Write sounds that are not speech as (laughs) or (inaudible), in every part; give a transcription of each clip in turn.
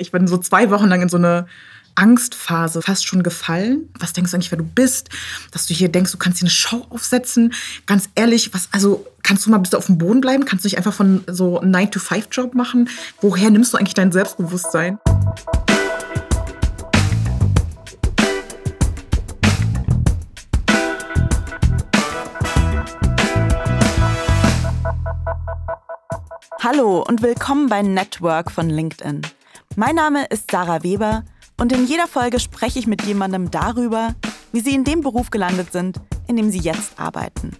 Ich bin so zwei Wochen lang in so eine Angstphase fast schon gefallen. Was denkst du eigentlich, wer du bist? Dass du hier denkst, du kannst hier eine Show aufsetzen. Ganz ehrlich, was, also kannst du mal bis auf dem Boden bleiben? Kannst du nicht einfach von so einem 9-to-5-Job machen? Woher nimmst du eigentlich dein Selbstbewusstsein? Hallo und willkommen bei Network von LinkedIn. Mein Name ist Sarah Weber und in jeder Folge spreche ich mit jemandem darüber, wie sie in dem Beruf gelandet sind, in dem sie jetzt arbeiten.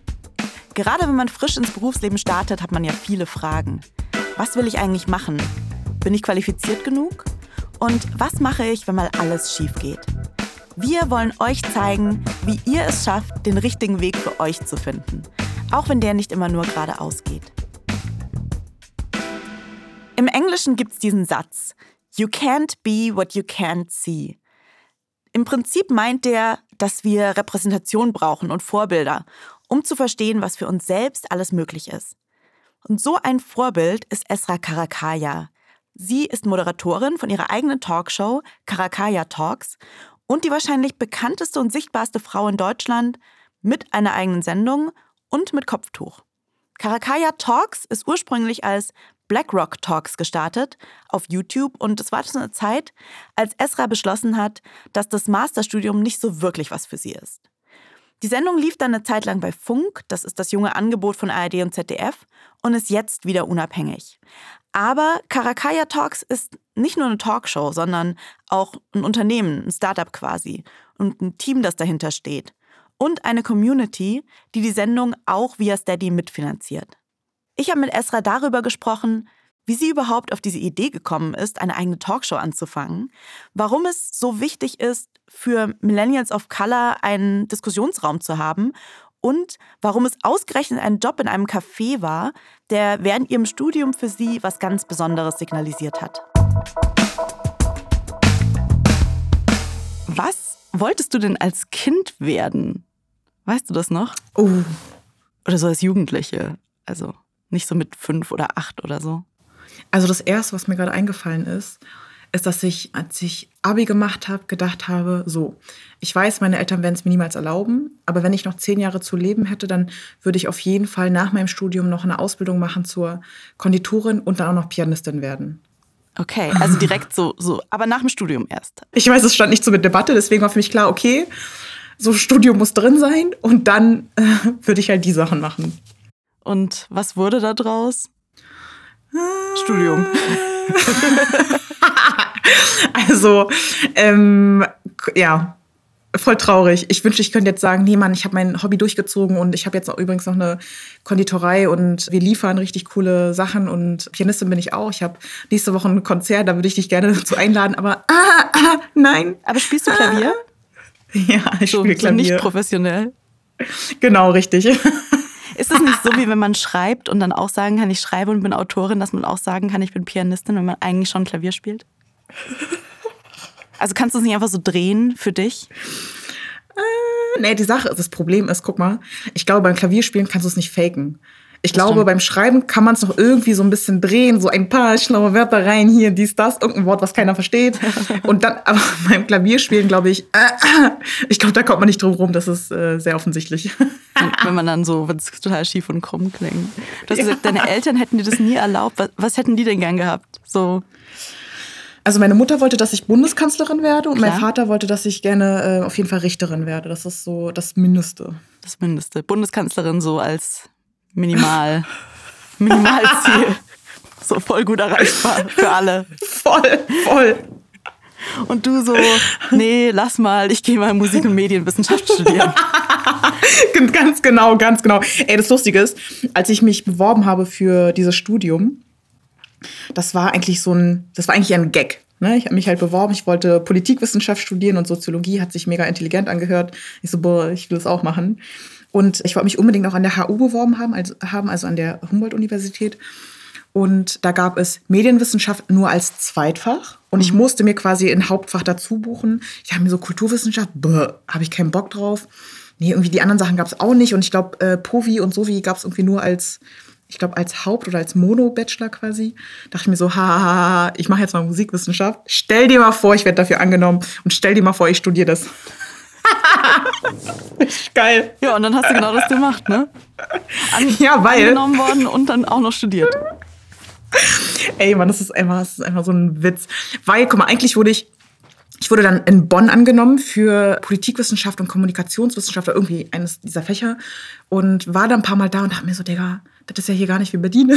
Gerade wenn man frisch ins Berufsleben startet, hat man ja viele Fragen. Was will ich eigentlich machen? Bin ich qualifiziert genug? Und was mache ich, wenn mal alles schief geht? Wir wollen euch zeigen, wie ihr es schafft, den richtigen Weg für euch zu finden, auch wenn der nicht immer nur geradeaus geht. Im Englischen gibt es diesen Satz, You can't be what you can't see. Im Prinzip meint der, dass wir Repräsentation brauchen und Vorbilder, um zu verstehen, was für uns selbst alles möglich ist. Und so ein Vorbild ist Esra Karakaya. Sie ist Moderatorin von ihrer eigenen Talkshow Karakaya Talks und die wahrscheinlich bekannteste und sichtbarste Frau in Deutschland mit einer eigenen Sendung und mit Kopftuch. Karakaya Talks ist ursprünglich als BlackRock Talks gestartet auf YouTube und es war zu einer Zeit, als Esra beschlossen hat, dass das Masterstudium nicht so wirklich was für sie ist. Die Sendung lief dann eine Zeit lang bei Funk, das ist das junge Angebot von ARD und ZDF, und ist jetzt wieder unabhängig. Aber Karakaya Talks ist nicht nur eine Talkshow, sondern auch ein Unternehmen, ein Startup quasi und ein Team, das dahinter steht. Und eine Community, die die Sendung auch via Steady mitfinanziert. Ich habe mit Esra darüber gesprochen, wie sie überhaupt auf diese Idee gekommen ist, eine eigene Talkshow anzufangen, warum es so wichtig ist, für Millennials of Color einen Diskussionsraum zu haben und warum es ausgerechnet ein Job in einem Café war, der während ihrem Studium für sie was ganz Besonderes signalisiert hat. Was wolltest du denn als Kind werden? Weißt du das noch? Oh. Oder so als Jugendliche? Also. Nicht so mit fünf oder acht oder so. Also das Erste, was mir gerade eingefallen ist, ist, dass ich, als ich Abi gemacht habe, gedacht habe, so, ich weiß, meine Eltern werden es mir niemals erlauben, aber wenn ich noch zehn Jahre zu leben hätte, dann würde ich auf jeden Fall nach meinem Studium noch eine Ausbildung machen zur Konditorin und dann auch noch Pianistin werden. Okay, also direkt so, so, aber nach dem Studium erst. Ich weiß, es stand nicht so mit Debatte, deswegen war für mich klar, okay, so Studium muss drin sein und dann äh, würde ich halt die Sachen machen. Und was wurde da draus? Studium. (laughs) also, ähm, ja, voll traurig. Ich wünschte, ich könnte jetzt sagen, nee, Mann, ich habe mein Hobby durchgezogen und ich habe jetzt auch übrigens noch eine Konditorei und wir liefern richtig coole Sachen und Pianistin bin ich auch. Ich habe nächste Woche ein Konzert, da würde ich dich gerne (laughs) dazu einladen, aber ah, ah, nein. Aber spielst du Klavier? Ja, ich so. So nicht professionell. Genau, richtig. (laughs) Ist es nicht so, wie (laughs) wenn man schreibt und dann auch sagen kann, ich schreibe und bin Autorin, dass man auch sagen kann, ich bin Pianistin, wenn man eigentlich schon Klavier spielt? Also kannst du es nicht einfach so drehen für dich? Äh, nee, die Sache, das Problem ist, guck mal, ich glaube, beim Klavierspielen kannst du es nicht faken. Ich das glaube, stimmt. beim Schreiben kann man es noch irgendwie so ein bisschen drehen, so ein paar schlaue Wörter rein, hier, dies, das, irgendein Wort, was keiner versteht. (laughs) Und dann, aber (laughs) beim Klavierspielen, glaube ich, äh, (laughs) ich glaube, da kommt man nicht drum rum, das ist äh, sehr offensichtlich. Wenn man dann so, wenn es total schief und krumm klingt. Du hast ja. gesagt, deine Eltern hätten dir das nie erlaubt. Was, was hätten die denn gern gehabt? So. Also meine Mutter wollte, dass ich Bundeskanzlerin werde und Klar. mein Vater wollte, dass ich gerne äh, auf jeden Fall Richterin werde. Das ist so das Mindeste. Das Mindeste. Bundeskanzlerin so als Minimal, Minimalziel. (laughs) so voll gut erreichbar für alle. Voll, voll. Und du so, nee, lass mal, ich gehe mal Musik- und Medienwissenschaft studieren. (laughs) ganz genau, ganz genau. Ey, das Lustige ist, als ich mich beworben habe für dieses Studium, das war eigentlich so ein, das war eigentlich ein Gag. Ne? Ich habe mich halt beworben, ich wollte Politikwissenschaft studieren und Soziologie hat sich mega intelligent angehört. Ich so, boah, ich will das auch machen. Und ich wollte mich unbedingt auch an der HU beworben haben, also, haben, also an der Humboldt-Universität. Und da gab es Medienwissenschaft nur als Zweitfach. Und ich mhm. musste mir quasi ein Hauptfach dazu buchen. Ich habe mir so Kulturwissenschaft, habe ich keinen Bock drauf. Nee, irgendwie die anderen Sachen gab es auch nicht. Und ich glaube, äh, Povi und Sovi gab es irgendwie nur als ich glaube, als Haupt- oder als Mono-Bachelor quasi. Dachte ich mir so, ha, ich mache jetzt mal Musikwissenschaft. Stell dir mal vor, ich werde dafür angenommen und stell dir mal vor, ich studiere das. (laughs) Geil. Ja, und dann hast du genau das gemacht, ne? An ja, weil. Angenommen worden und dann auch noch studiert. Ey, Mann, das ist einfach, das ist einfach so ein Witz. Weil, guck mal, eigentlich wurde ich ich wurde dann in Bonn angenommen für Politikwissenschaft und Kommunikationswissenschaft irgendwie eines dieser Fächer und war dann ein paar Mal da und dachte mir so, Digga, das ist ja hier gar nicht wie Berlin.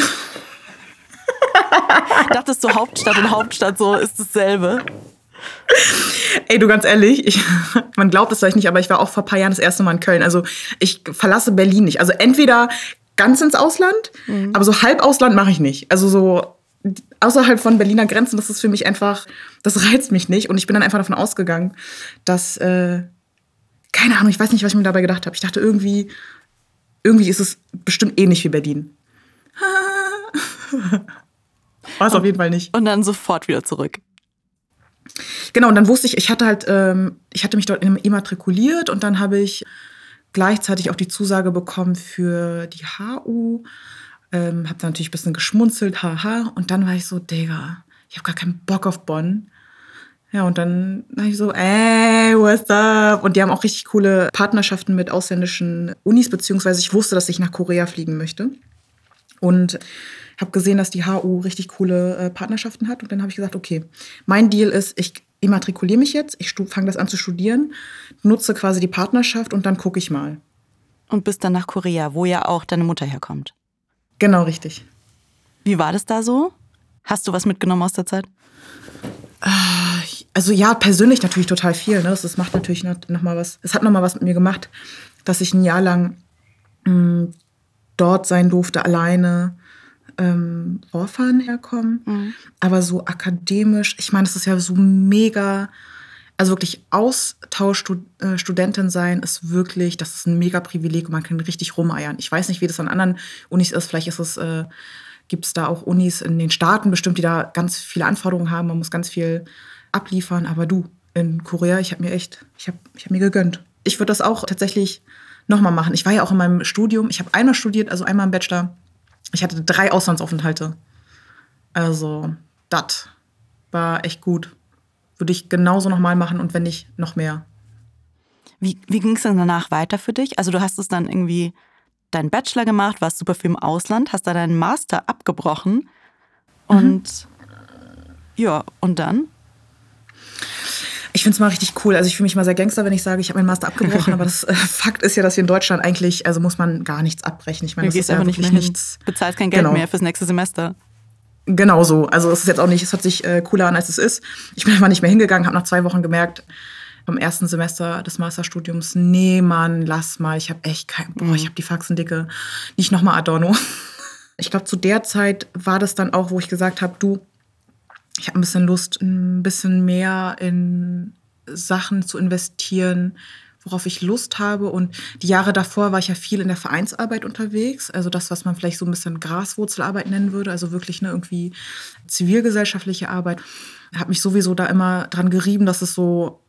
Dachtest du, Hauptstadt und Hauptstadt so ist dasselbe? Ey, du ganz ehrlich, ich, (laughs) man glaubt es vielleicht nicht, aber ich war auch vor ein paar Jahren das erste Mal in Köln. Also ich verlasse Berlin nicht. Also entweder ganz ins Ausland, mhm. aber so halb Ausland mache ich nicht. Also so außerhalb von Berliner Grenzen, das ist für mich einfach, das reizt mich nicht. Und ich bin dann einfach davon ausgegangen, dass, äh, keine Ahnung, ich weiß nicht, was ich mir dabei gedacht habe. Ich dachte irgendwie, irgendwie ist es bestimmt ähnlich wie Berlin. (laughs) War es auf jeden Fall nicht. Und dann sofort wieder zurück. Genau, und dann wusste ich, ich hatte halt, ähm, ich hatte mich dort immatrikuliert und dann habe ich gleichzeitig auch die Zusage bekommen für die HU ähm, hab dann natürlich ein bisschen geschmunzelt, haha. Und dann war ich so, Digga, ich habe gar keinen Bock auf Bonn. Ja, und dann war ich so, ey, what's up? Und die haben auch richtig coole Partnerschaften mit ausländischen Unis, beziehungsweise ich wusste, dass ich nach Korea fliegen möchte. Und habe gesehen, dass die HU richtig coole äh, Partnerschaften hat. Und dann habe ich gesagt, okay, mein Deal ist, ich immatrikuliere mich jetzt, ich fange das an zu studieren, nutze quasi die Partnerschaft und dann gucke ich mal. Und bis dann nach Korea, wo ja auch deine Mutter herkommt. Genau, richtig. Wie war das da so? Hast du was mitgenommen aus der Zeit? Ah, also ja, persönlich natürlich total viel. Ne? Das macht natürlich noch mal was. Es hat noch mal was mit mir gemacht, dass ich ein Jahr lang mh, mm, dort sein durfte, alleine ähm, Vorfahren herkommen. Mhm. Aber so akademisch, ich meine, es ist ja so mega also wirklich Austauschstudentin sein ist wirklich, das ist ein mega Privileg und man kann richtig rumeiern. Ich weiß nicht, wie das an anderen Unis ist. Vielleicht ist es, äh, gibt es da auch Unis in den Staaten bestimmt, die da ganz viele Anforderungen haben. Man muss ganz viel abliefern. Aber du, in Korea, ich habe mir echt, ich habe ich hab mir gegönnt. Ich würde das auch tatsächlich nochmal machen. Ich war ja auch in meinem Studium, ich habe einmal studiert, also einmal im Bachelor. Ich hatte drei Auslandsaufenthalte. Also, das war echt gut würde ich genauso nochmal machen und wenn nicht, noch mehr. Wie, wie ging es denn danach weiter für dich? Also du hast es dann irgendwie deinen Bachelor gemacht, warst super viel im Ausland, hast da deinen Master abgebrochen und mhm. ja, und dann? Ich finde es mal richtig cool. Also ich fühle mich mal sehr Gangster, wenn ich sage, ich habe meinen Master abgebrochen. (laughs) aber das äh, Fakt ist ja, dass wir in Deutschland eigentlich, also muss man gar nichts abbrechen. Ich meine, das ist ja wirklich nicht nichts. Bezahlst kein Geld genau. mehr fürs nächste Semester. Genau so. Also es ist jetzt auch nicht, es hat sich äh, cooler an, als es ist. Ich bin einfach nicht mehr hingegangen, habe nach zwei Wochen gemerkt, am ersten Semester des Masterstudiums, nee, Mann, lass mal, ich habe echt kein, boah, ich mhm. habe die Faxen dicke, nicht nochmal Adorno. (laughs) Ich glaube, zu der Zeit war das dann auch, wo ich gesagt habe, du, ich habe ein bisschen Lust, ein bisschen mehr in Sachen zu investieren, worauf ich Lust habe. Und die Jahre davor war ich ja viel in der Vereinsarbeit unterwegs. Also das, was man vielleicht so ein bisschen Graswurzelarbeit nennen würde. Also wirklich eine irgendwie zivilgesellschaftliche Arbeit. Habe mich sowieso da immer dran gerieben, dass es so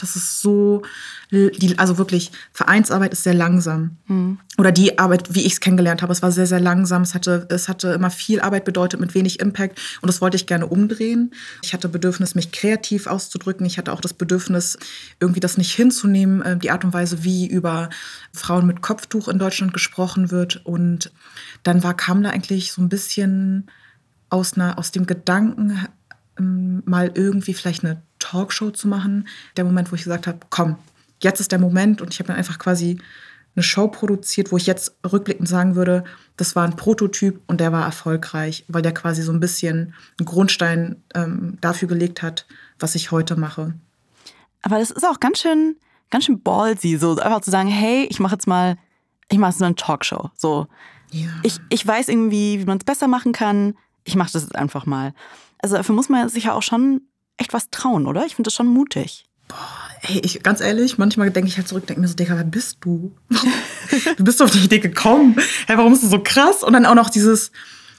das ist so, die, also wirklich, Vereinsarbeit ist sehr langsam. Mhm. Oder die Arbeit, wie ich es kennengelernt habe, es war sehr, sehr langsam. Es hatte, es hatte immer viel Arbeit bedeutet mit wenig Impact und das wollte ich gerne umdrehen. Ich hatte Bedürfnis, mich kreativ auszudrücken. Ich hatte auch das Bedürfnis, irgendwie das nicht hinzunehmen, äh, die Art und Weise, wie über Frauen mit Kopftuch in Deutschland gesprochen wird. Und dann war, kam da eigentlich so ein bisschen aus, einer, aus dem Gedanken, ähm, mal irgendwie vielleicht eine Talkshow zu machen. Der Moment, wo ich gesagt habe, komm, jetzt ist der Moment. Und ich habe dann einfach quasi eine Show produziert, wo ich jetzt rückblickend sagen würde, das war ein Prototyp und der war erfolgreich, weil der quasi so ein bisschen einen Grundstein ähm, dafür gelegt hat, was ich heute mache. Aber das ist auch ganz schön, ganz schön ballsy, so einfach zu sagen, hey, ich mache jetzt mal, ich mache jetzt eine Talkshow. So, ja. ich, ich weiß irgendwie, wie man es besser machen kann. Ich mache das jetzt einfach mal. Also dafür muss man sich ja auch schon echt was trauen, oder? Ich finde das schon mutig. Boah, ey, ich, ganz ehrlich, manchmal denke ich halt zurück, denke mir so, Digga, wer bist du? (laughs) du bist auf die Idee gekommen. Hey, warum ist das so krass? Und dann auch noch dieses,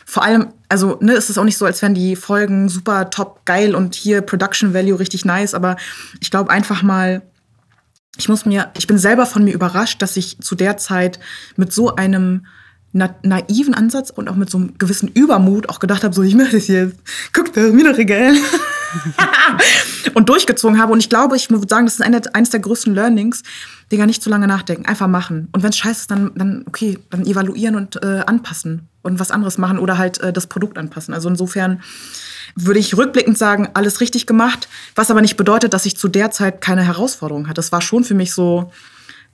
vor allem, also, ne, es ist auch nicht so, als wären die Folgen super top geil und hier Production Value richtig nice, aber ich glaube einfach mal, ich muss mir, ich bin selber von mir überrascht, dass ich zu der Zeit mit so einem na naiven Ansatz und auch mit so einem gewissen Übermut auch gedacht habe, so ich mache das jetzt. Guck da, mir doch egal. (laughs) und durchgezogen habe. Und ich glaube, ich würde sagen, das ist eine, eines der größten Learnings, die gar nicht zu lange nachdenken. Einfach machen. Und wenn es scheiße ist, dann, dann okay, dann evaluieren und äh, anpassen und was anderes machen oder halt äh, das Produkt anpassen. Also insofern würde ich rückblickend sagen, alles richtig gemacht, was aber nicht bedeutet, dass ich zu der Zeit keine Herausforderung hatte. Das war schon für mich so,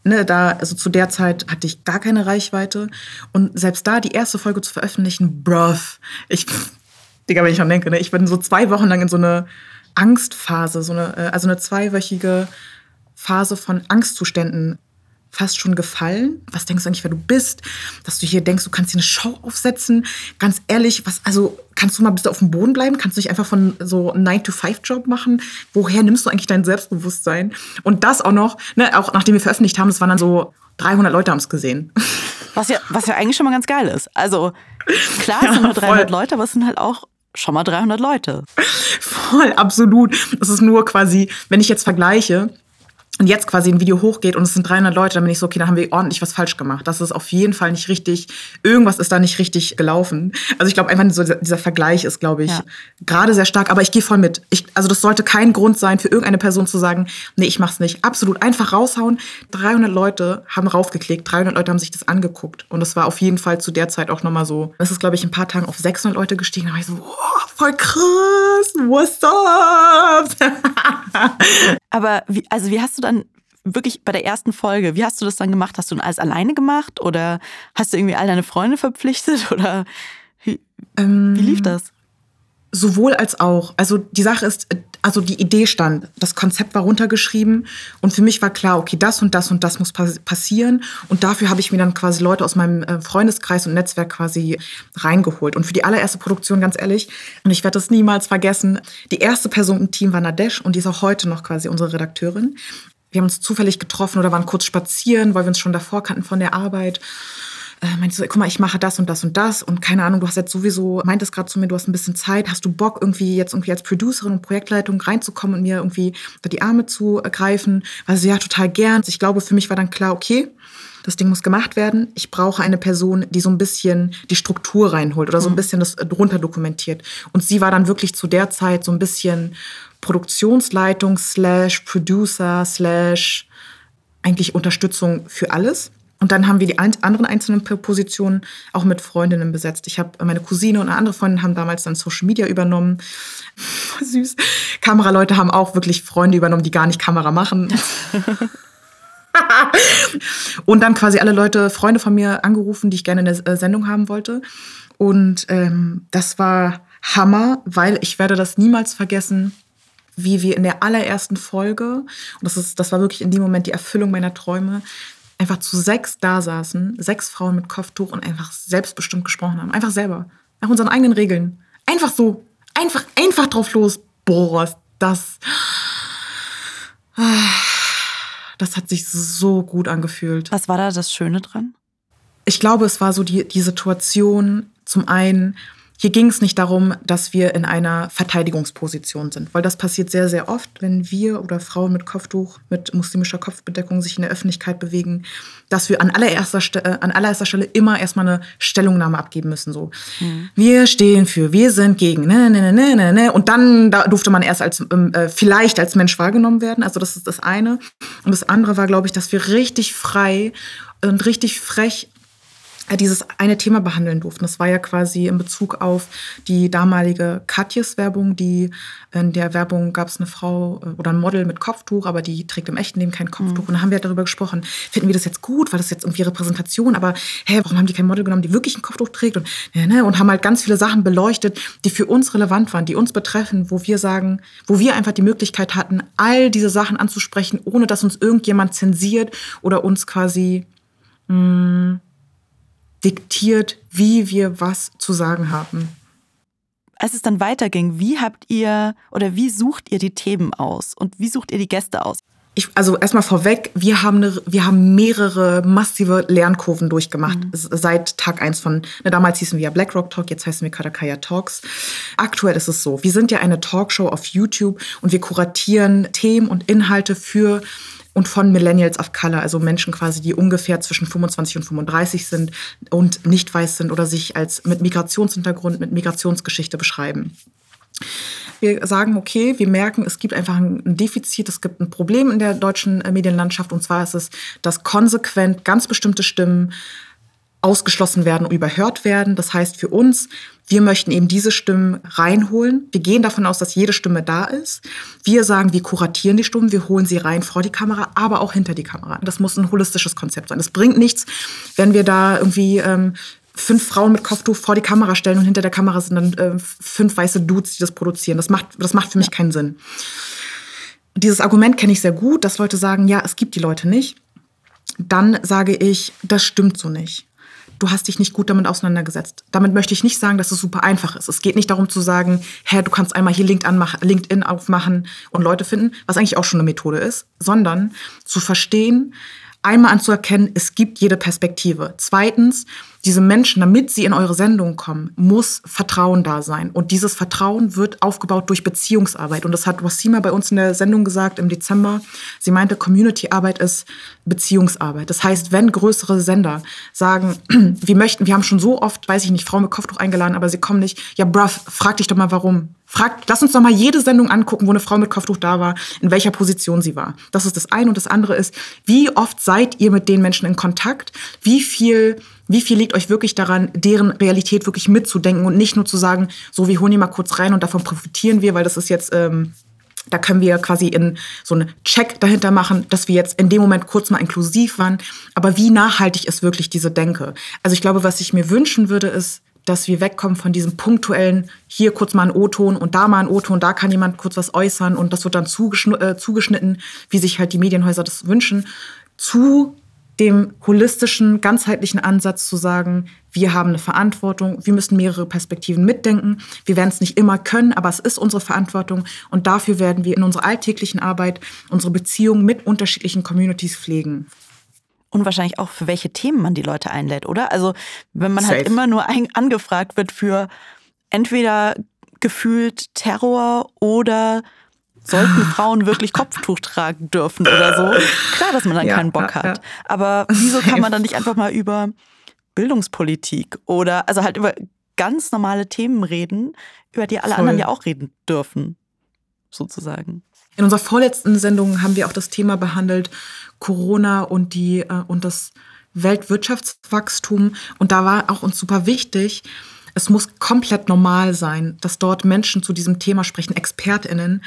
Ne, da, also zu der Zeit hatte ich gar keine Reichweite. Und selbst da die erste Folge zu veröffentlichen, bruv, ich, Digga, wenn ich dran denke, ne, ich bin so zwei Wochen lang in so eine Angstphase, so eine, äh, also eine zweiwöchige Phase von Angstzuständen fast schon gefallen? Was denkst du eigentlich, wer du bist? Dass du hier denkst, du kannst hier eine Show aufsetzen? Ganz ehrlich, was, also kannst du mal bis auf dem Boden bleiben? Kannst du nicht einfach von so einem 9-to-5-Job machen? Woher nimmst du eigentlich dein Selbstbewusstsein? Und das auch noch, ne, auch nachdem wir veröffentlicht haben, es waren dann so 300 Leute haben es gesehen. Was ja, was ja eigentlich schon mal ganz geil ist. Also klar, es sind nur 300 voll. Leute, aber es sind halt auch schon mal 300 Leute. (laughs) Voll, absolut. Es ist nur quasi, wenn ich jetzt vergleiche, und jetzt quasi ein Video hochgeht und es sind 300 Leute, dann bin ich so, okay, da haben wir ordentlich was falsch gemacht. Das ist auf jeden Fall nicht richtig, irgendwas ist da nicht richtig gelaufen. Also ich glaube einfach, so dieser Vergleich ist, glaube ich, ja. gerade sehr stark. Aber ich gehe voll mit. Ich, also das sollte kein Grund sein für irgendeine Person zu sagen, nee, ich mach's nicht. Absolut, einfach raushauen. 300 Leute haben raufgeklickt, 300 Leute haben sich das angeguckt. Und das war auf jeden Fall zu der Zeit auch nochmal so. Das ist, glaube ich, ein paar Tagen auf 600 Leute gestiegen. Da war ich so, wow, voll krass, what's up? (laughs) Aber wie, also wie hast du dann wirklich bei der ersten Folge, wie hast du das dann gemacht? Hast du alles alleine gemacht oder hast du irgendwie all deine Freunde verpflichtet (laughs) oder wie, ähm, wie lief das? Sowohl als auch. Also die Sache ist, also die Idee stand, das Konzept war runtergeschrieben und für mich war klar, okay, das und das und das muss passieren und dafür habe ich mir dann quasi Leute aus meinem äh, Freundeskreis und Netzwerk quasi reingeholt. Und für die allererste Produktion, ganz ehrlich, und ich werde das niemals vergessen, die erste Person im Team war Nadesh und die ist auch heute noch quasi unsere Redakteurin. Wir haben uns zufällig getroffen oder waren kurz spazieren, weil wir uns schon davor kannten von der Arbeit äh, meinte so, guck mal, ich mache das und das und das und keine Ahnung, du hast jetzt sowieso, meintest gerade zu mir, du hast ein bisschen Zeit, hast du Bock, irgendwie jetzt irgendwie als Producerin und Projektleitung reinzukommen und mir irgendwie unter die Arme zu greifen? Also ja, total gern. Ich glaube, für mich war dann klar, okay, das Ding muss gemacht werden. Ich brauche eine Person, die so ein bisschen die Struktur reinholt oder so ein mhm. bisschen das drunter dokumentiert. Und sie war dann wirklich zu der Zeit so ein bisschen Produktionsleitung slash Producer slash eigentlich Unterstützung für alles. Und dann haben wir die anderen einzelnen Positionen auch mit Freundinnen besetzt. Ich habe meine Cousine und eine andere Freundin haben damals dann Social Media übernommen. (laughs) Süß. Kameraleute haben auch wirklich Freunde übernommen, die gar nicht Kamera machen. (laughs) und dann quasi alle Leute, Freunde von mir angerufen, die ich gerne in der äh, Sendung haben wollte. Und ähm, das war Hammer, weil ich werde das niemals vergessen, wie wir in der allerersten Folge, und das, ist, das war wirklich in dem Moment die Erfüllung meiner Träume, einfach zu sechs da saßen, sechs Frauen mit Kopftuch und einfach selbstbestimmt gesprochen haben. Einfach selber. Nach unseren eigenen Regeln. Einfach so. Einfach, einfach drauf los. Boah, das. Das hat sich so gut angefühlt. Was war da das Schöne dran? Ich glaube, es war so die, die Situation, zum einen, hier ging es nicht darum, dass wir in einer Verteidigungsposition sind, weil das passiert sehr, sehr oft, wenn wir oder Frauen mit Kopftuch, mit muslimischer Kopfbedeckung sich in der Öffentlichkeit bewegen, dass wir an allererster, äh, an allererster Stelle immer erstmal eine Stellungnahme abgeben müssen. So, mhm. wir stehen für, wir sind gegen, ne, ne, ne, ne, ne. Und dann da durfte man erst als ähm, äh, vielleicht als Mensch wahrgenommen werden. Also das ist das eine. Und das andere war, glaube ich, dass wir richtig frei und richtig frech dieses eine Thema behandeln durften. Das war ja quasi in Bezug auf die damalige Katjes-Werbung. Die in der Werbung gab es eine Frau äh, oder ein Model mit Kopftuch, aber die trägt im echten Leben kein Kopftuch. Mhm. Und dann haben wir darüber gesprochen, finden wir das jetzt gut, weil das jetzt irgendwie Repräsentation, aber hä, warum haben die kein Model genommen, die wirklich ein Kopftuch trägt? Und, ja, ne, und haben halt ganz viele Sachen beleuchtet, die für uns relevant waren, die uns betreffen, wo wir sagen, wo wir einfach die Möglichkeit hatten, all diese Sachen anzusprechen, ohne dass uns irgendjemand zensiert oder uns quasi mh, hm, diktiert, wie wir was zu sagen haben. Als es dann weiterging, wie habt ihr oder wie sucht ihr die Themen aus und wie sucht ihr die Gäste aus? Ich, also erstmal vorweg, wir haben, eine, wir haben mehrere massive Lernkurven durchgemacht mhm. seit Tag eins von, ne, damals hießen wir ja BlackRock Talk, jetzt heißen wir Katakaya Talks. Aktuell ist es so, wir sind ja eine Talkshow auf YouTube und wir kuratieren Themen und Inhalte für und von Millennials of Color, also Menschen quasi, die ungefähr zwischen 25 und 35 sind und nicht weiß sind oder sich als mit Migrationshintergrund, mit Migrationsgeschichte beschreiben. Wir sagen, okay, wir merken, es gibt einfach ein Defizit, es gibt ein Problem in der deutschen äh, Medienlandschaft und zwar ist es, dass konsequent ganz bestimmte Stimmen ausgeschlossen werden und überhört werden. Das heißt für uns, wir möchten eben diese Stimmen reinholen. Wir gehen davon aus, dass jede Stimme da ist. Wir sagen, wir kuratieren die Stimmen, wir holen sie rein vor die Kamera, aber auch hinter die Kamera. Das muss ein holistisches Konzept sein. Es bringt nichts, wenn wir da irgendwie ähm, fünf Frauen mit Kopftuch vor die Kamera stellen und hinter der Kamera sind dann äh, fünf weiße Dudes, die das produzieren. Das macht, das macht für mich keinen Sinn. Dieses Argument kenne ich sehr gut, dass Leute sagen, ja, es gibt die Leute nicht. Dann sage ich, das stimmt so nicht du hast dich nicht gut damit auseinandergesetzt. Damit möchte ich nicht sagen, dass es super einfach ist. Es geht nicht darum zu sagen, hä, du kannst einmal hier LinkedIn aufmachen und Leute finden, was eigentlich auch schon eine Methode ist, sondern zu verstehen, einmal anzuerkennen, es gibt jede Perspektive. Zweitens, diese Menschen, damit sie in eure Sendung kommen, muss Vertrauen da sein. Und dieses Vertrauen wird aufgebaut durch Beziehungsarbeit. Und das hat Wasima bei uns in der Sendung gesagt im Dezember. Sie meinte, Community-Arbeit ist Beziehungsarbeit. Das heißt, wenn größere Sender sagen, (clears throat) wir möchten, wir haben schon so oft, weiß ich nicht, Frauen mit Kopftuch eingeladen, aber sie kommen nicht, ja, bruv, frag dich doch mal, warum. Frag, lass uns doch mal jede Sendung angucken, wo eine Frau mit Kopftuch da war, in welcher Position sie war. Das ist das eine. Und das andere ist, wie oft seid ihr mit den Menschen in Kontakt? Wie viel wie viel liegt euch wirklich daran, deren Realität wirklich mitzudenken und nicht nur zu sagen, so wir holen die mal kurz rein und davon profitieren wir, weil das ist jetzt, ähm, da können wir quasi in so einen Check dahinter machen, dass wir jetzt in dem Moment kurz mal inklusiv waren. Aber wie nachhaltig ist wirklich diese Denke? Also ich glaube, was ich mir wünschen würde, ist, dass wir wegkommen von diesem punktuellen, hier kurz mal ein O-Ton und da mal ein O-Ton, da kann jemand kurz was äußern und das wird dann äh, zugeschnitten, wie sich halt die Medienhäuser das wünschen, zu dem holistischen, ganzheitlichen Ansatz zu sagen, wir haben eine Verantwortung, wir müssen mehrere Perspektiven mitdenken. Wir werden es nicht immer können, aber es ist unsere Verantwortung und dafür werden wir in unserer alltäglichen Arbeit unsere Beziehungen mit unterschiedlichen Communities pflegen. Und wahrscheinlich auch, für welche Themen man die Leute einlädt, oder? Also, wenn man halt Safe. halt immer nur ein, angefragt wird für entweder gefühlt Terror oder sollten (laughs) Frauen wirklich Kopftuch tragen dürfen oder so. Klar, dass man dann ja, keinen Bock ja, hat. Ja. Aber wieso kann man dann nicht einfach mal über Bildungspolitik oder also halt über ganz normale Themen reden, über die alle Voll. anderen ja auch reden dürfen, sozusagen. In unserer vorletzten Sendung haben wir auch das Thema behandelt, Corona und die äh, und das Weltwirtschaftswachstum. Und da war auch uns super wichtig, es muss komplett normal sein, dass dort Menschen zu diesem Thema sprechen, ExpertInnen,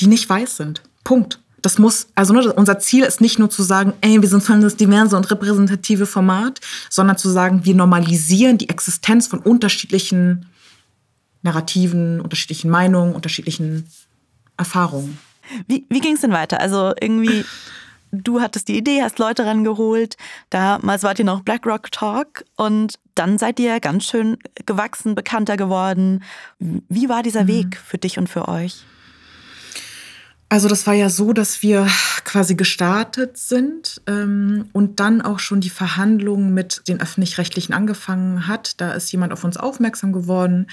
die nicht weiß sind. Punkt. Das muss, also ne, unser Ziel ist nicht nur zu sagen, ey, wir sind voll das diverse und repräsentative Format, sondern zu sagen, wir normalisieren die Existenz von unterschiedlichen Narrativen, unterschiedlichen Meinungen, unterschiedlichen Erfahrungen. Wie, wie ging es denn weiter? Also irgendwie, du hattest die Idee, hast Leute rangeholt, damals wart ihr noch BlackRock Talk und dann seid ihr ganz schön gewachsen, bekannter geworden. Wie war dieser mhm. Weg für dich und für euch? Also das war ja so, dass wir quasi gestartet sind ähm, und dann auch schon die Verhandlungen mit den öffentlich-rechtlichen angefangen hat. Da ist jemand auf uns aufmerksam geworden.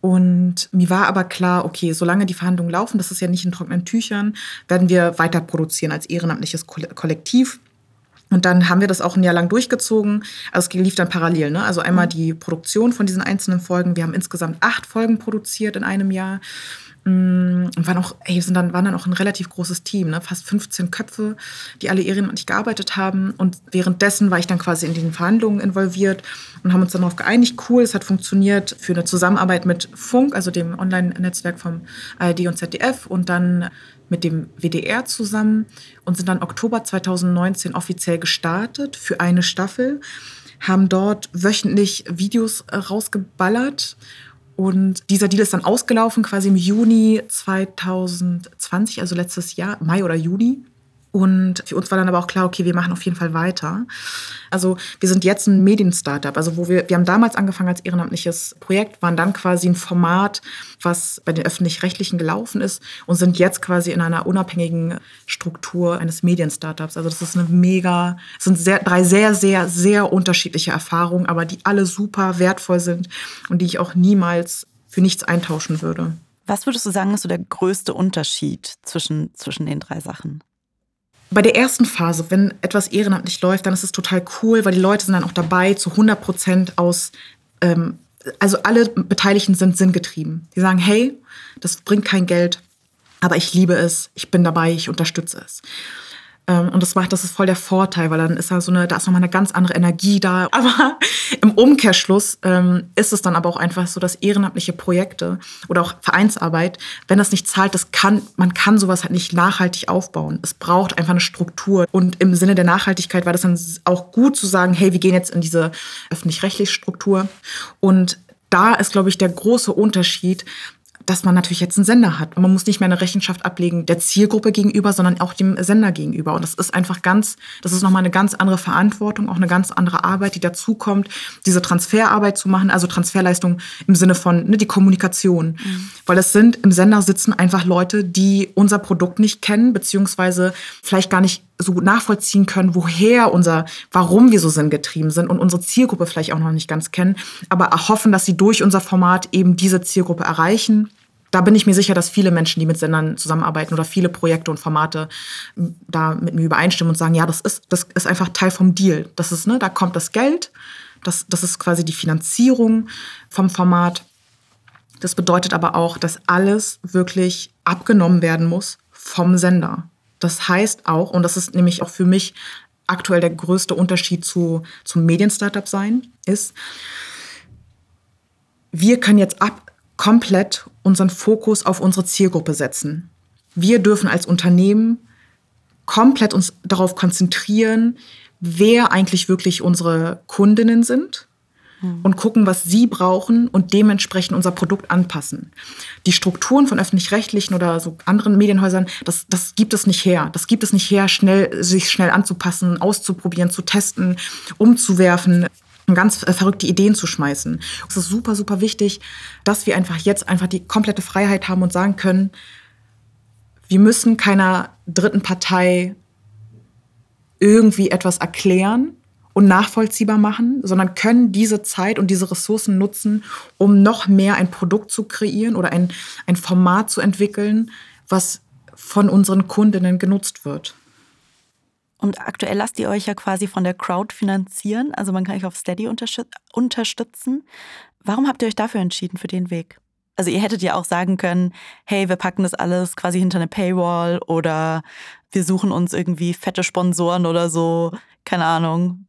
Und mir war aber klar, okay, solange die Verhandlungen laufen, das ist ja nicht in trockenen Tüchern, werden wir weiter produzieren als ehrenamtliches Kollektiv. Und dann haben wir das auch ein Jahr lang durchgezogen. Also es lief dann parallel. Ne? Also einmal die Produktion von diesen einzelnen Folgen. Wir haben insgesamt acht Folgen produziert in einem Jahr. Mm, und waren auch, ey, sind dann, waren dann auch ein relativ großes Team, ne? fast 15 Köpfe, die alle ehrenamtlich gearbeitet haben. Und währenddessen war ich dann quasi in den Verhandlungen involviert und haben uns dann darauf geeinigt, cool, es hat funktioniert für eine Zusammenarbeit mit Funk, also dem Online-Netzwerk vom ARD und ZDF und dann mit dem WDR zusammen und sind dann Oktober 2019 offiziell gestartet für eine Staffel, haben dort wöchentlich Videos äh, rausgeballert und dieser Deal ist dann ausgelaufen, quasi im Juni 2020, also letztes Jahr, Mai oder Juni. Und für uns war dann aber auch klar, okay, wir machen auf jeden Fall weiter. Also wir sind jetzt ein Medien-Startup. Also wo wir, wir haben damals angefangen als ehrenamtliches Projekt, waren dann quasi ein Format, was bei den öffentlich-rechtlichen gelaufen ist und sind jetzt quasi in einer unabhängigen Struktur eines Medien-Startups. Also das ist eine mega, es sind sehr, drei sehr, sehr, sehr unterschiedliche Erfahrungen, aber die alle super wertvoll sind und die ich auch niemals für nichts eintauschen würde. Was würdest du sagen, ist so der größte Unterschied zwischen, zwischen den drei Sachen? Bei der ersten Phase, wenn etwas ehrenamtlich läuft, dann ist es total cool, weil die Leute sind dann auch dabei zu 100 Prozent aus, ähm, also alle Beteiligten sind sinngetrieben. Die sagen, hey, das bringt kein Geld, aber ich liebe es, ich bin dabei, ich unterstütze es. Ähm, und das macht, das ist voll der Vorteil, weil dann ist da so eine, da ist nochmal eine ganz andere Energie da. (laughs) Aber im Umkehrschluss ähm, ist es dann aber auch einfach so, dass ehrenamtliche Projekte oder auch Vereinsarbeit, wenn das nicht zahlt, das kann, man kann sowas halt nicht nachhaltig aufbauen. Es braucht einfach eine Struktur. Und im Sinne der Nachhaltigkeit war das dann auch gut zu sagen, hey, wir gehen jetzt in diese öffentlich-rechtliche Struktur. Und da ist, glaube ich, der große Unterschied, dass man natürlich jetzt einen Sender hat. Man muss nicht mehr eine Rechenschaft ablegen der Zielgruppe gegenüber, sondern auch dem Sender gegenüber. Und das ist einfach ganz, das ist nochmal eine ganz andere Verantwortung, auch eine ganz andere Arbeit, die dazukommt, diese Transferarbeit zu machen, also Transferleistung im Sinne von ne, die Kommunikation. Mhm. Weil es sind, im Sender sitzen einfach Leute, die unser Produkt nicht kennen, beziehungsweise vielleicht gar nicht so gut nachvollziehen können, woher unser, warum wir so sinngetrieben sind und unsere Zielgruppe vielleicht auch noch nicht ganz kennen, aber erhoffen, dass sie durch unser Format eben diese Zielgruppe erreichen. Da bin ich mir sicher, dass viele Menschen, die mit Sendern zusammenarbeiten oder viele Projekte und Formate da mit mir übereinstimmen und sagen, ja, das ist, das ist einfach Teil vom Deal. Das ist, ne, da kommt das Geld, das, das ist quasi die Finanzierung vom Format. Das bedeutet aber auch, dass alles wirklich abgenommen werden muss vom Sender. Das heißt auch, und das ist nämlich auch für mich aktuell der größte Unterschied zu, zum Medien-Startup sein, ist, wir können jetzt ab komplett unseren Fokus auf unsere Zielgruppe setzen. Wir dürfen als Unternehmen komplett uns darauf konzentrieren, wer eigentlich wirklich unsere Kundinnen sind Mhm. und gucken, was sie brauchen und dementsprechend unser Produkt anpassen. Die Strukturen von öffentlich-rechtlichen oder so anderen Medienhäusern, das, das gibt es nicht her. Das gibt es nicht her, schnell, sich schnell anzupassen, auszuprobieren, zu testen, umzuwerfen ganz äh, verrückte Ideen zu schmeißen. Es ist super, super wichtig, dass wir einfach jetzt einfach die komplette Freiheit haben und sagen können, wir müssen keiner dritten Partei irgendwie etwas erklären, und nachvollziehbar machen, sondern können diese Zeit und diese Ressourcen nutzen, um noch mehr ein Produkt zu kreieren oder ein, ein Format zu entwickeln, was von unseren Kundinnen genutzt wird. Und aktuell lasst ihr euch ja quasi von der Crowd finanzieren, also man kann euch auf Steady unterstützen. Warum habt ihr euch dafür entschieden, für den Weg? Also ihr hättet ja auch sagen können, hey, wir packen das alles quasi hinter eine Paywall oder wir suchen uns irgendwie fette Sponsoren oder so, keine Ahnung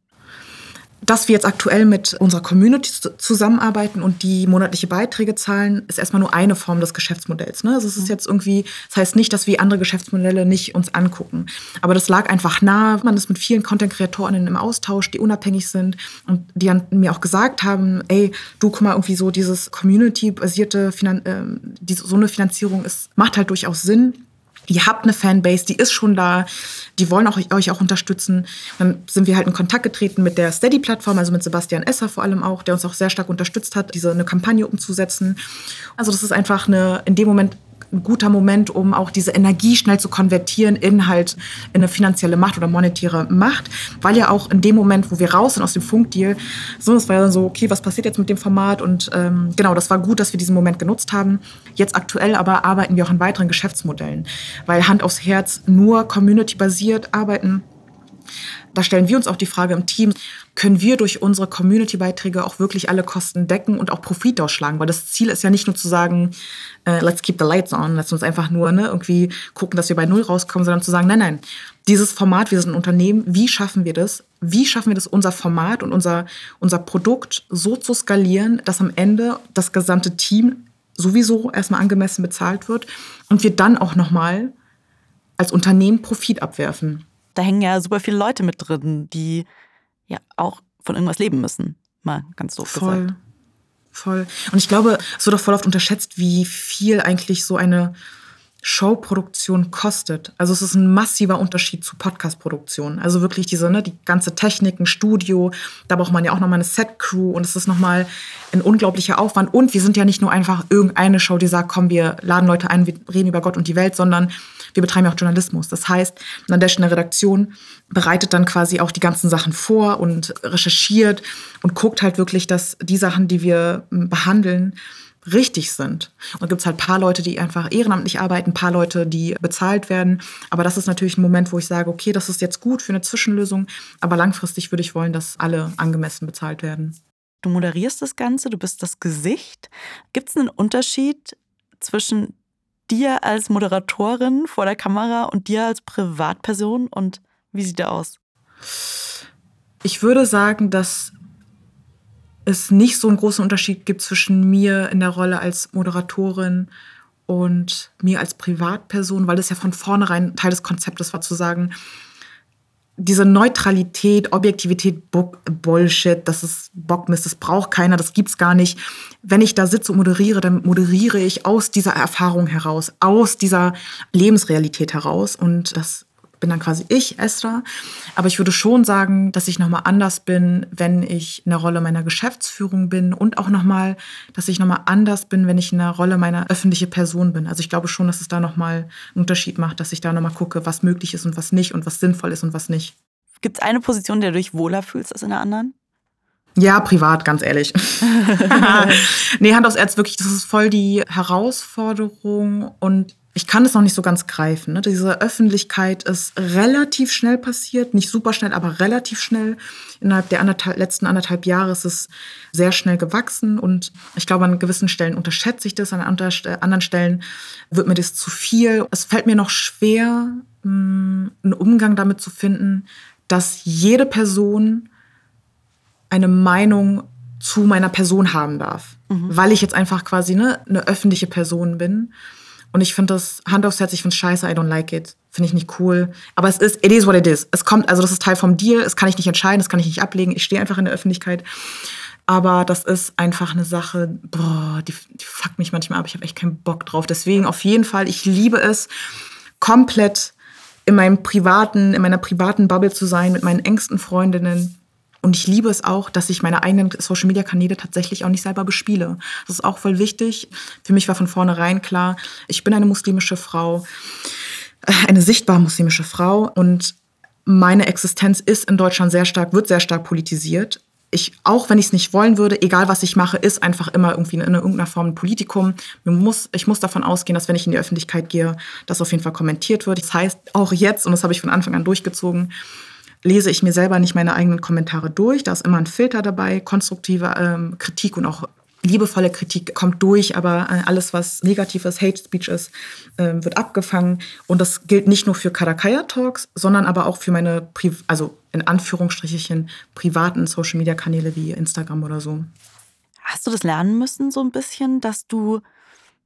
dass wir jetzt aktuell mit unserer Community zusammenarbeiten und die monatliche Beiträge zahlen, ist erstmal nur eine Form des Geschäftsmodells. Ne? Also es ist jetzt irgendwie, das heißt nicht, dass wir andere Geschäftsmodelle nicht uns angucken. Aber das lag einfach nah. Man ist mit vielen Content-Kreatorinnen im Austausch, die unabhängig sind und die an mir auch gesagt haben, ey, du guck mal, irgendwie so dieses Community-basierte, Finan äh, so eine Finanzierung ist, macht halt durchaus Sinn ihr habt eine Fanbase, die ist schon da, die wollen auch, euch auch unterstützen. Dann sind wir halt in Kontakt getreten mit der Steady-Plattform, also mit Sebastian Esser vor allem auch, der uns auch sehr stark unterstützt hat, diese eine Kampagne umzusetzen. Also das ist einfach eine, in dem Moment ein guter Moment, um auch diese Energie schnell zu konvertieren in halt in eine finanzielle Macht oder monetäre Macht, weil ja auch in dem Moment, wo wir raus sind aus dem Funkdeal, so das war ja dann so, okay, was passiert jetzt mit dem Format? Und ähm, genau, das war gut, dass wir diesen Moment genutzt haben. Jetzt aktuell aber arbeiten wir auch an weiteren Geschäftsmodellen, weil Hand aufs Herz nur community-basiert arbeiten da stellen wir uns auch die Frage im Team, können wir durch unsere Community-Beiträge auch wirklich alle Kosten decken und auch Profit ausschlagen? Weil das Ziel ist ja nicht nur zu sagen, äh, let's keep the lights on, lass uns einfach nur ne, irgendwie gucken, dass wir bei Null rauskommen, sondern zu sagen, nein, nein, dieses Format, wir sind ein Unternehmen, wie schaffen wir das? Wie schaffen wir das, unser Format und unser, unser Produkt so zu skalieren, dass am Ende das gesamte Team sowieso erstmal angemessen bezahlt wird und wir dann auch nochmal als Unternehmen Profit abwerfen da hängen ja super viele Leute mit drin, die ja auch von irgendwas leben müssen. Mal ganz doof voll, gesagt. Voll. Und ich glaube, es wird auch voll oft unterschätzt, wie viel eigentlich so eine Showproduktion kostet. Also es ist ein massiver Unterschied zu Podcastproduktion. Also wirklich diese, ne, die ganze Technik, ein Studio, da braucht man ja auch nochmal eine Set-Crew und es ist nochmal ein unglaublicher Aufwand. Und wir sind ja nicht nur einfach irgendeine Show, die sagt, komm, wir laden Leute ein, wir reden über Gott und die Welt, sondern wir betreiben ja auch Journalismus. Das heißt, in der Redaktion bereitet dann quasi auch die ganzen Sachen vor und recherchiert und guckt halt wirklich, dass die Sachen, die wir behandeln, richtig sind. Und gibt es halt ein paar Leute, die einfach ehrenamtlich arbeiten, ein paar Leute, die bezahlt werden. Aber das ist natürlich ein Moment, wo ich sage, okay, das ist jetzt gut für eine Zwischenlösung, aber langfristig würde ich wollen, dass alle angemessen bezahlt werden. Du moderierst das Ganze, du bist das Gesicht. Gibt es einen Unterschied zwischen dir als Moderatorin vor der Kamera und dir als Privatperson und wie sieht der aus? Ich würde sagen, dass es nicht so einen großen Unterschied gibt zwischen mir in der Rolle als Moderatorin und mir als Privatperson, weil das ja von vornherein Teil des Konzeptes war, zu sagen, diese Neutralität, Objektivität, Bullshit, das ist Bockmist, das braucht keiner, das gibt's gar nicht. Wenn ich da sitze und moderiere, dann moderiere ich aus dieser Erfahrung heraus, aus dieser Lebensrealität heraus und das bin dann quasi ich, Esra. Aber ich würde schon sagen, dass ich nochmal anders bin, wenn ich in der Rolle meiner Geschäftsführung bin und auch nochmal, dass ich nochmal anders bin, wenn ich in der Rolle meiner öffentlichen Person bin. Also ich glaube schon, dass es da nochmal einen Unterschied macht, dass ich da nochmal gucke, was möglich ist und was nicht und was sinnvoll ist und was nicht. Gibt es eine Position, der du dich wohler fühlst als in der anderen? Ja, privat, ganz ehrlich. (laughs) (laughs) nee, Hand aufs Erz, wirklich, das ist voll die Herausforderung und ich kann es noch nicht so ganz greifen. Ne? Diese Öffentlichkeit ist relativ schnell passiert, nicht super schnell, aber relativ schnell. Innerhalb der anderthalb, letzten anderthalb Jahre ist es sehr schnell gewachsen und ich glaube, an gewissen Stellen unterschätze ich das, an anderen Stellen wird mir das zu viel. Es fällt mir noch schwer, mm, einen Umgang damit zu finden, dass jede Person eine Meinung zu meiner Person haben darf, mhm. weil ich jetzt einfach quasi ne, eine öffentliche Person bin. Und ich finde das, Hand aufs Herz, ich finde es scheiße, I don't like it. Finde ich nicht cool. Aber es ist, it is what it is. Es kommt, also das ist Teil vom Deal, das kann ich nicht entscheiden, das kann ich nicht ablegen. Ich stehe einfach in der Öffentlichkeit. Aber das ist einfach eine Sache, boah, die, die fuckt mich manchmal ab. Ich habe echt keinen Bock drauf. Deswegen auf jeden Fall, ich liebe es, komplett in meinem privaten, in meiner privaten Bubble zu sein, mit meinen engsten Freundinnen und ich liebe es auch, dass ich meine eigenen Social-Media-Kanäle tatsächlich auch nicht selber bespiele. Das ist auch voll wichtig. Für mich war von vornherein klar, ich bin eine muslimische Frau, äh, eine sichtbar muslimische Frau und meine Existenz ist in Deutschland sehr stark, wird sehr stark politisiert. Ich, auch wenn ich es nicht wollen würde, egal was ich mache, ist einfach immer irgendwie in irgendeiner Form ein Politikum. Mir muss, ich muss davon ausgehen, dass wenn ich in die Öffentlichkeit gehe, das auf jeden Fall kommentiert wird. Das heißt, auch jetzt, und das habe ich von Anfang an durchgezogen, lese ich mir selber nicht meine eigenen Kommentare durch. Da ist immer ein Filter dabei, konstruktive ähm, Kritik und auch liebevolle Kritik kommt durch, aber äh, alles, was negativ ist, Hate Speech ist, äh, wird abgefangen. Und das gilt nicht nur für Karakaya Talks, sondern aber auch für meine, Pri also in Anführungsstrichen, privaten Social Media Kanäle wie Instagram oder so. Hast du das lernen müssen, so ein bisschen, dass du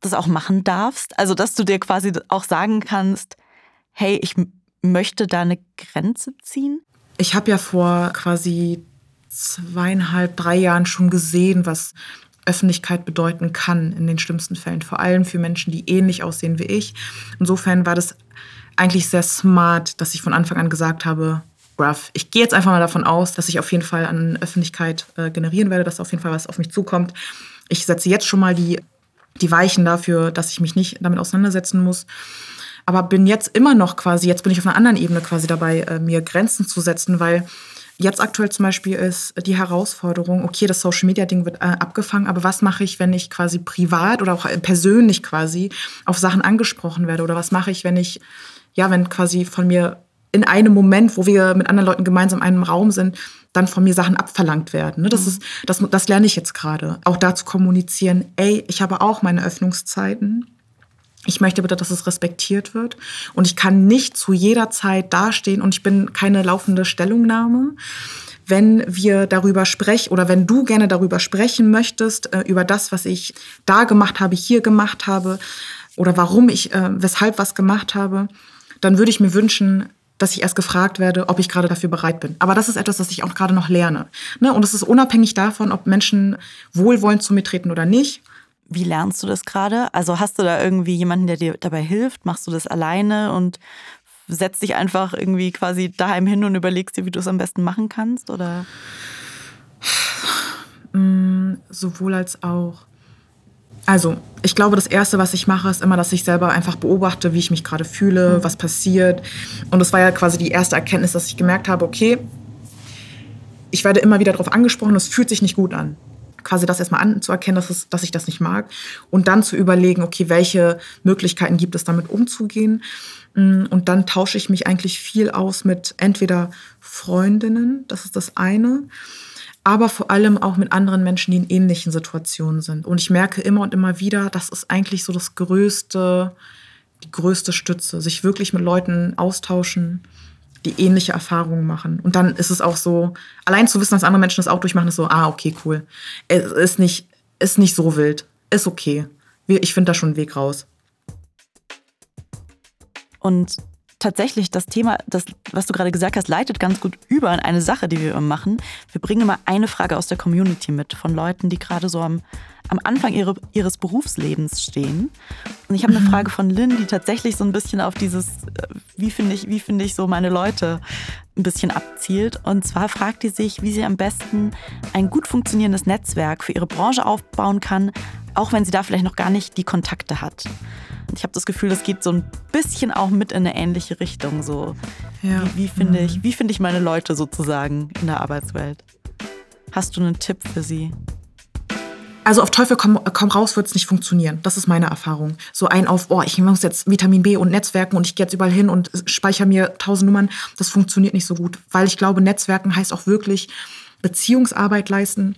das auch machen darfst? Also, dass du dir quasi auch sagen kannst, hey, ich möchte da eine Grenze ziehen? Ich habe ja vor quasi zweieinhalb, drei Jahren schon gesehen, was Öffentlichkeit bedeuten kann in den schlimmsten Fällen. Vor allem für Menschen, die ähnlich aussehen wie ich. Insofern war das eigentlich sehr smart, dass ich von Anfang an gesagt habe, Ruff, ich gehe jetzt einfach mal davon aus, dass ich auf jeden Fall an Öffentlichkeit äh, generieren werde, dass auf jeden Fall was auf mich zukommt. Ich setze jetzt schon mal die, die Weichen dafür, dass ich mich nicht damit auseinandersetzen muss aber bin jetzt immer noch quasi, jetzt bin ich auf einer anderen Ebene quasi dabei, äh, mir Grenzen zu setzen, weil jetzt aktuell zum Beispiel ist die Herausforderung, okay, das Social Media Ding wird äh, abgefangen, aber was mache ich, wenn ich quasi privat oder auch persönlich quasi auf Sachen angesprochen werde? Oder was mache ich, wenn ich, ja, wenn quasi von mir in einem Moment, wo wir mit anderen Leuten gemeinsam in einem Raum sind, dann von mir Sachen abverlangt werden. Ne? Das, mhm. ist, das, das lerne ich jetzt gerade. Auch da zu kommunizieren, ey, ich habe auch meine Öffnungszeiten ich möchte bitte, dass es respektiert wird. Und ich kann nicht zu jeder Zeit dastehen und ich bin keine laufende Stellungnahme. Wenn wir darüber sprechen oder wenn du gerne darüber sprechen möchtest, äh, über das, was ich da gemacht habe, hier gemacht habe oder warum ich, äh, weshalb was gemacht habe, dann würde ich mir wünschen, dass ich erst gefragt werde, ob ich gerade dafür bereit bin. Aber das ist etwas, das ich auch gerade noch lerne. Ne? Und es ist unabhängig davon, ob Menschen wohlwollend zu mir treten oder nicht. Wie lernst du das gerade? Also hast du da irgendwie jemanden, der dir dabei hilft? Machst du das alleine und setzt dich einfach irgendwie quasi daheim hin und überlegst dir, wie du es am besten machen kannst? Oder? Mm, sowohl als auch. Also, ich glaube, das Erste, was ich mache, ist immer, dass ich selber einfach beobachte, wie ich mich gerade fühle, mhm. was passiert. Und das war ja quasi die erste Erkenntnis, dass ich gemerkt habe, okay, ich werde immer wieder darauf angesprochen, es fühlt sich nicht gut an quasi das erstmal anzuerkennen, dass, es, dass ich das nicht mag und dann zu überlegen, okay, welche Möglichkeiten gibt es damit umzugehen. Mm, und dann tausche ich mich eigentlich viel aus mit entweder Freundinnen, das ist das eine, aber vor allem auch mit anderen Menschen, die in ähnlichen Situationen sind. Und ich merke immer und immer wieder, das ist eigentlich so das größte, die größte Stütze, sich wirklich mit Leuten austauschen, die ähnliche Erfahrungen machen. Und dann ist es auch so, allein zu wissen, dass andere Menschen das auch durchmachen, ist so, ah, okay, cool. Es ist nicht, ist nicht so wild. Ist okay. Ich finde da schon einen Weg raus. Und tatsächlich das Thema, das, was du gerade gesagt hast, leitet ganz gut über in eine Sache, die wir machen. Wir bringen immer eine Frage aus der Community mit von Leuten, die gerade so am, am Anfang ihre, ihres Berufslebens stehen. Und ich habe eine mhm. Frage von Lynn, die tatsächlich so ein bisschen auf dieses, äh, wie finde ich, wie finde ich so meine Leute ein bisschen abzielt. Und zwar fragt die sich, wie sie am besten ein gut funktionierendes Netzwerk für ihre Branche aufbauen kann, auch wenn sie da vielleicht noch gar nicht die Kontakte hat. Ich habe das Gefühl, das geht so ein bisschen auch mit in eine ähnliche Richtung. So, ja. wie, wie finde ich, wie finde ich meine Leute sozusagen in der Arbeitswelt? Hast du einen Tipp für sie? Also auf Teufel komm, komm raus wird es nicht funktionieren. Das ist meine Erfahrung. So ein auf, oh, ich muss jetzt Vitamin B und Netzwerken und ich gehe jetzt überall hin und speichere mir tausend Nummern. Das funktioniert nicht so gut, weil ich glaube, Netzwerken heißt auch wirklich Beziehungsarbeit leisten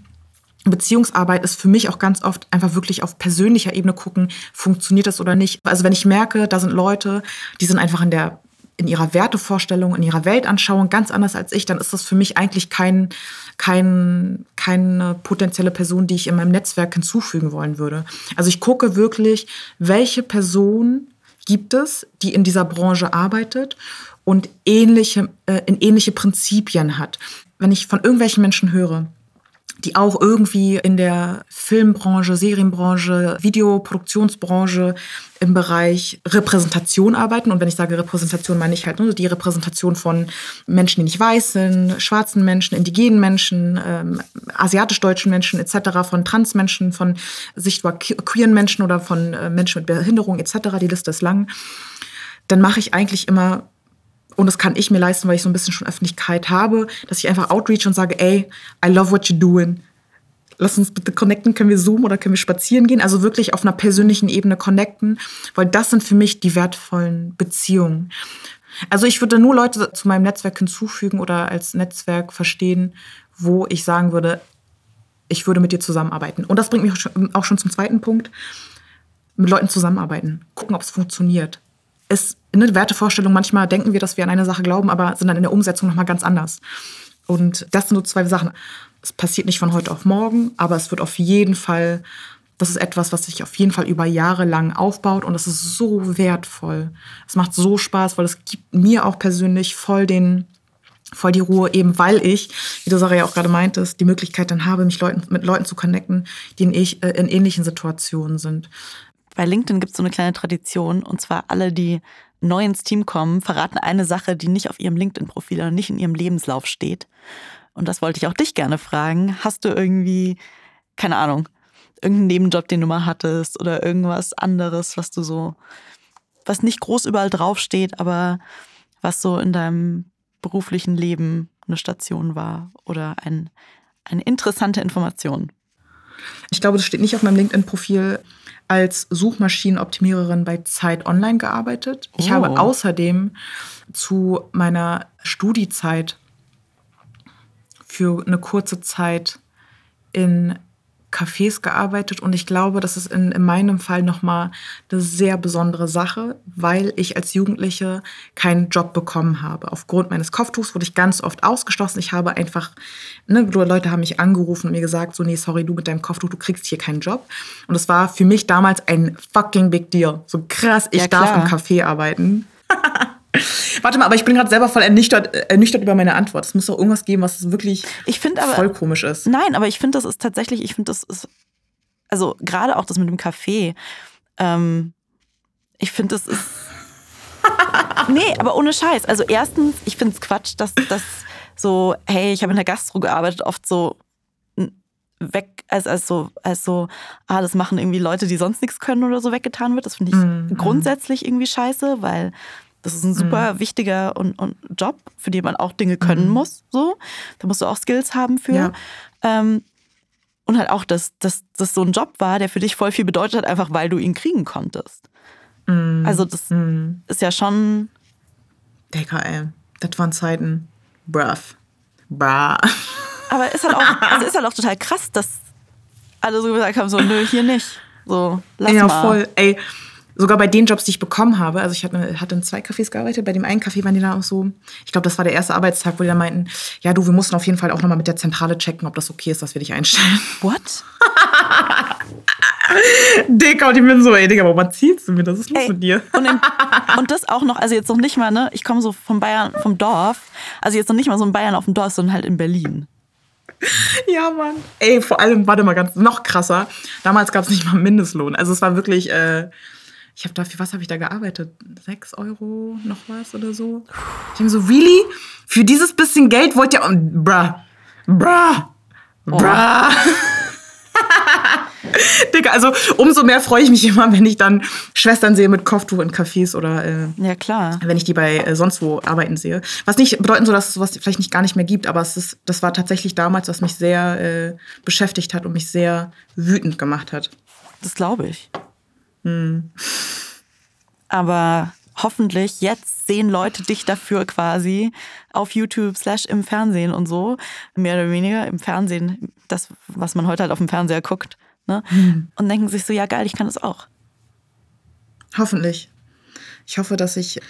Beziehungsarbeit ist für mich auch ganz oft einfach wirklich auf persönlicher Ebene gucken, funktioniert das oder nicht. Also wenn ich merke, da sind Leute, die sind einfach in der in ihrer Wertevorstellung, in ihrer Weltanschauung ganz anders als ich, dann ist das für mich eigentlich kein, kein, keine potenzielle Person, die ich in meinem Netzwerk hinzufügen wollen würde. Also ich gucke wirklich, welche Person gibt es, die in dieser Branche arbeitet und ähnliche, äh, in ähnliche Prinzipien hat. Wenn ich von irgendwelchen Menschen höre, die auch irgendwie in der Filmbranche, Serienbranche, Videoproduktionsbranche im Bereich Repräsentation arbeiten. Und wenn ich sage Repräsentation, meine ich halt nur die Repräsentation von Menschen, die nicht weiß sind, schwarzen Menschen, indigenen Menschen, ähm, asiatisch-deutschen Menschen etc., von Transmenschen, von sichtbar queeren Menschen oder von äh, Menschen mit Behinderung etc., die Liste ist lang, dann mache ich eigentlich immer und das kann ich mir leisten, weil ich so ein bisschen schon Öffentlichkeit habe, dass ich einfach outreach und sage, ey, I love what you're doing. Lass uns bitte connecten, können wir zoomen oder können wir spazieren gehen? Also wirklich auf einer persönlichen Ebene connecten, weil das sind für mich die wertvollen Beziehungen. Also ich würde nur Leute zu meinem Netzwerk hinzufügen oder als Netzwerk verstehen, wo ich sagen würde, ich würde mit dir zusammenarbeiten. Und das bringt mich auch schon zum zweiten Punkt. Mit Leuten zusammenarbeiten. Gucken, ob es funktioniert ist eine Wertevorstellung, manchmal denken wir, dass wir an eine Sache glauben, aber sind dann in der Umsetzung nochmal ganz anders. Und das sind so zwei Sachen. Es passiert nicht von heute auf morgen, aber es wird auf jeden Fall, das ist etwas, was sich auf jeden Fall über Jahre lang aufbaut und es ist so wertvoll. Es macht so Spaß, weil es gibt mir auch persönlich voll den, voll die Ruhe, eben weil ich, wie du Sarah ja auch gerade meintest, die Möglichkeit dann habe, mich Leuten, mit Leuten zu connecten, die in, äh, in ähnlichen Situationen sind. Bei LinkedIn gibt es so eine kleine Tradition, und zwar alle, die neu ins Team kommen, verraten eine Sache, die nicht auf ihrem LinkedIn-Profil oder nicht in ihrem Lebenslauf steht. Und das wollte ich auch dich gerne fragen. Hast du irgendwie, keine Ahnung, irgendeinen Nebenjob, den du mal hattest oder irgendwas anderes, was du so, was nicht groß überall draufsteht, aber was so in deinem beruflichen Leben eine Station war oder ein, eine interessante Information? Ich glaube, das steht nicht auf meinem LinkedIn-Profil als Suchmaschinenoptimiererin bei Zeit Online gearbeitet. Ich habe oh. außerdem zu meiner Studiezeit für eine kurze Zeit in Cafés gearbeitet und ich glaube, das ist in, in meinem Fall nochmal eine sehr besondere Sache, weil ich als Jugendliche keinen Job bekommen habe. Aufgrund meines Kopftuchs wurde ich ganz oft ausgeschlossen. Ich habe einfach, ne, Leute haben mich angerufen und mir gesagt, so, nee, sorry, du mit deinem Kopftuch, du kriegst hier keinen Job. Und das war für mich damals ein fucking big deal. So krass, ich ja, darf im Café arbeiten. Warte mal, aber ich bin gerade selber voll ernüchtert, ernüchtert über meine Antwort. Es muss doch irgendwas geben, was wirklich ich aber, voll komisch ist. Nein, aber ich finde, das ist tatsächlich, ich finde, das ist, also gerade auch das mit dem Kaffee. Ähm, ich finde, das ist. (laughs) nee, aber ohne Scheiß. Also erstens, ich finde es Quatsch, dass das so, hey, ich habe in der Gastro gearbeitet, oft so weg, als, als so, als so, ah, das machen irgendwie Leute, die sonst nichts können oder so weggetan wird. Das finde ich mm, grundsätzlich irgendwie scheiße, weil das ist ein super mhm. wichtiger und, und Job, für den man auch Dinge können mhm. muss. So. Da musst du auch Skills haben für. Ja. Ähm, Und halt auch, dass das so ein Job war, der für dich voll viel bedeutet hat, einfach weil du ihn kriegen konntest. Mm. Also das mm. ist ja schon. Digga, ey. Das waren Zeiten. Bruv. Bra. Aber ist halt auch, (laughs) also ist halt auch total krass, dass alle so gesagt haben: so, nö, hier nicht. So, lass ja, mal. Ja, voll. Ey, sogar bei den Jobs, die ich bekommen habe, also ich hatte, hatte in zwei Cafés gearbeitet, bei dem einen Café waren die dann auch so, ich glaube, das war der erste Arbeitstag, wo die dann meinten, ja du, wir mussten auf jeden Fall auch nochmal mit der Zentrale checken, ob das okay ist, dass wir dich einstellen. (laughs) What? Dicker, und ich bin so, ey Digga, warum erzählst du mir das? ist los ey, mit dir? Und, in, und, das auch noch, also jetzt noch nicht mal, ne, ich komme so vom Bayern, vom Dorf, also jetzt noch nicht mal so in Bayern auf dem Dorf, sondern halt in Berlin. Ja, Mann. Ey, vor allem, warte mal ganz, noch krasser. Damals gab es nicht mal Mindestlohn. Also es war wirklich, äh, ich habe dafür, was habe ich da gearbeitet? Sechs Euro noch was oder so? Ich denke so, really? Für dieses bisschen Geld wollt ihr, bruh, bruh, bruh. (laughs) Digga, also umso mehr freue ich mich immer, wenn ich dann Schwestern sehe mit Kopftuch in Cafés oder äh, ja klar, wenn ich die bei äh, sonst wo arbeiten sehe. Was nicht bedeuten soll, dass es sowas vielleicht nicht gar nicht mehr gibt, aber es ist, das war tatsächlich damals, was mich sehr äh, beschäftigt hat und mich sehr wütend gemacht hat. Das glaube ich. Hm. Aber hoffentlich jetzt sehen Leute dich dafür quasi auf YouTube slash im Fernsehen und so. Mehr oder weniger im Fernsehen, das, was man heute halt auf dem Fernseher guckt. Ne? Hm. Und denken sich so, ja geil, ich kann das auch. Hoffentlich. Ich hoffe, dass ich,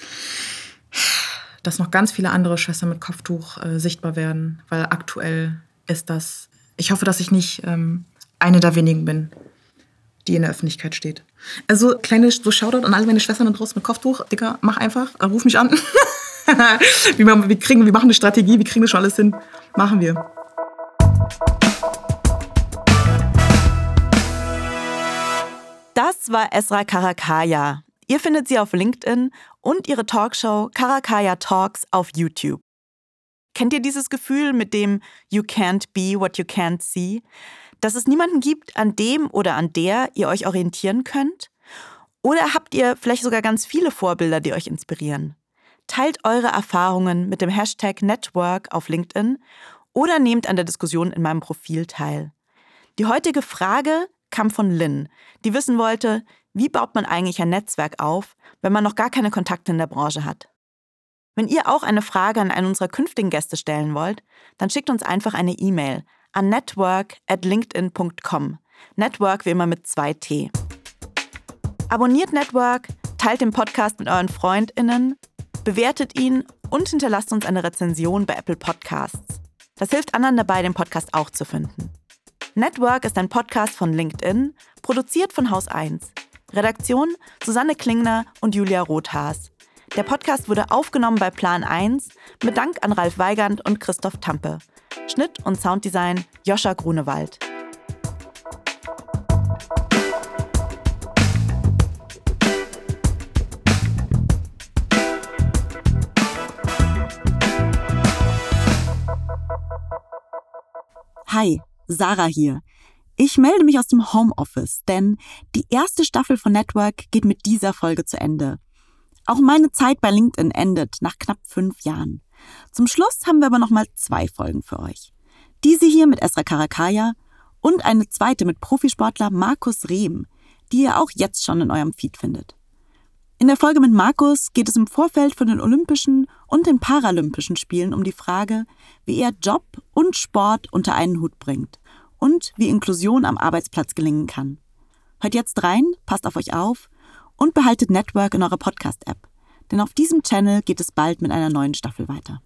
dass noch ganz viele andere Schwestern mit Kopftuch äh, sichtbar werden, weil aktuell ist das, ich hoffe, dass ich nicht ähm, eine der wenigen bin, die in der Öffentlichkeit steht. Also kleine so Shoutout an alle meine Schwestern da draußen mit Kopftuch. Dicker, mach einfach, äh, ruf mich an. (laughs) wir, kriegen, wir machen eine Strategie, wir kriegen das schon alles hin. Machen wir. Das war Esra Karakaya. Ihr findet sie auf LinkedIn und ihre Talkshow Karakaya Talks auf YouTube. Kennt ihr dieses Gefühl mit dem You can't be what you can't see? Dass es niemanden gibt, an dem oder an der ihr euch orientieren könnt? Oder habt ihr vielleicht sogar ganz viele Vorbilder, die euch inspirieren? Teilt eure Erfahrungen mit dem Hashtag Network auf LinkedIn oder nehmt an der Diskussion in meinem Profil teil. Die heutige Frage kam von Lynn, die wissen wollte, wie baut man eigentlich ein Netzwerk auf, wenn man noch gar keine Kontakte in der Branche hat? Wenn ihr auch eine Frage an einen unserer künftigen Gäste stellen wollt, dann schickt uns einfach eine E-Mail an network at linkedin.com. Network wie immer mit zwei T. Abonniert Network, teilt den Podcast mit euren FreundInnen, bewertet ihn und hinterlasst uns eine Rezension bei Apple Podcasts. Das hilft anderen dabei, den Podcast auch zu finden. Network ist ein Podcast von LinkedIn, produziert von Haus 1. Redaktion Susanne Klingner und Julia Rothaas. Der Podcast wurde aufgenommen bei Plan 1 mit Dank an Ralf Weigand und Christoph Tampe. Schnitt und Sounddesign Joscha Grunewald. Hi, Sarah hier. Ich melde mich aus dem Homeoffice, denn die erste Staffel von Network geht mit dieser Folge zu Ende. Auch meine Zeit bei LinkedIn endet nach knapp fünf Jahren. Zum Schluss haben wir aber nochmal zwei Folgen für euch. Diese hier mit Esra Karakaya und eine zweite mit Profisportler Markus Rehm, die ihr auch jetzt schon in eurem Feed findet. In der Folge mit Markus geht es im Vorfeld von den Olympischen und den Paralympischen Spielen um die Frage, wie er Job und Sport unter einen Hut bringt und wie Inklusion am Arbeitsplatz gelingen kann. Hört jetzt rein, passt auf euch auf und behaltet Network in eurer Podcast-App denn auf diesem Channel geht es bald mit einer neuen Staffel weiter.